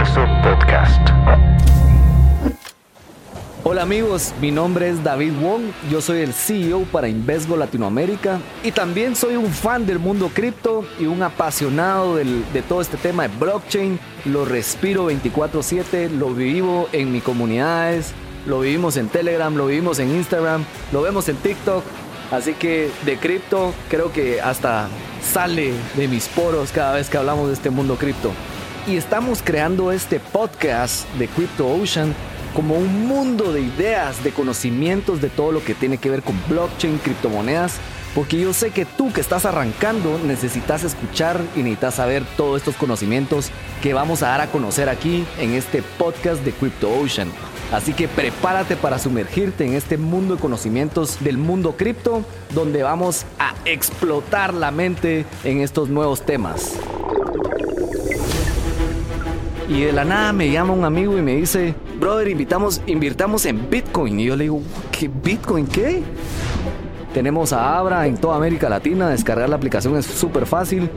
Podcast. Hola amigos, mi nombre es David Wong, yo soy el CEO para Invesgo Latinoamérica y también soy un fan del mundo cripto y un apasionado de todo este tema de blockchain. Lo respiro 24/7, lo vivo en mis comunidades, lo vivimos en Telegram, lo vivimos en Instagram, lo vemos en TikTok. Así que de cripto creo que hasta sale de mis poros cada vez que hablamos de este mundo cripto. Y estamos creando este podcast de Crypto Ocean como un mundo de ideas, de conocimientos de todo lo que tiene que ver con blockchain, criptomonedas, porque yo sé que tú que estás arrancando necesitas escuchar y necesitas saber todos estos conocimientos que vamos a dar a conocer aquí en este podcast de Crypto Ocean. Así que prepárate para sumergirte en este mundo de conocimientos del mundo cripto, donde vamos a explotar la mente en estos nuevos temas. Y de la nada me llama un amigo y me dice, brother, invitamos, invirtamos en Bitcoin. Y yo le digo, ¿qué Bitcoin qué? Tenemos a Abra en toda América Latina, descargar la aplicación es súper fácil.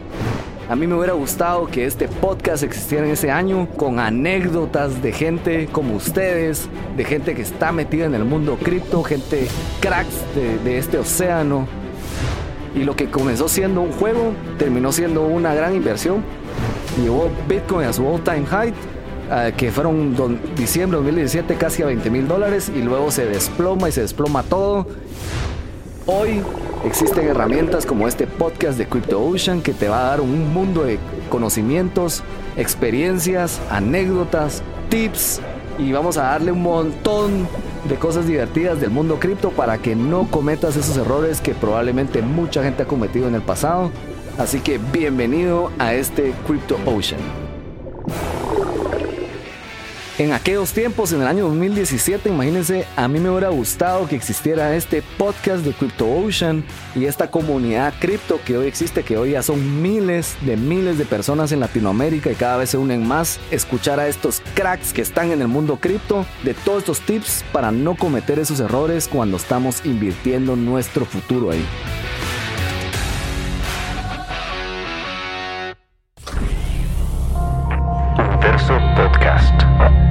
A mí me hubiera gustado que este podcast existiera en ese año con anécdotas de gente como ustedes, de gente que está metida en el mundo cripto, gente cracks de, de este océano. Y lo que comenzó siendo un juego terminó siendo una gran inversión. Llevó Bitcoin a su all time high, eh, que fueron diciembre de 2017 casi a 20 mil dólares y luego se desploma y se desploma todo. Hoy existen herramientas como este podcast de Crypto Ocean que te va a dar un mundo de conocimientos, experiencias, anécdotas, tips y vamos a darle un montón de cosas divertidas del mundo cripto para que no cometas esos errores que probablemente mucha gente ha cometido en el pasado. Así que bienvenido a este Crypto Ocean. En aquellos tiempos, en el año 2017, imagínense, a mí me hubiera gustado que existiera este podcast de Crypto Ocean y esta comunidad cripto que hoy existe, que hoy ya son miles de miles de personas en Latinoamérica y cada vez se unen más. Escuchar a estos cracks que están en el mundo cripto, de todos estos tips para no cometer esos errores cuando estamos invirtiendo nuestro futuro ahí. Universo Podcast.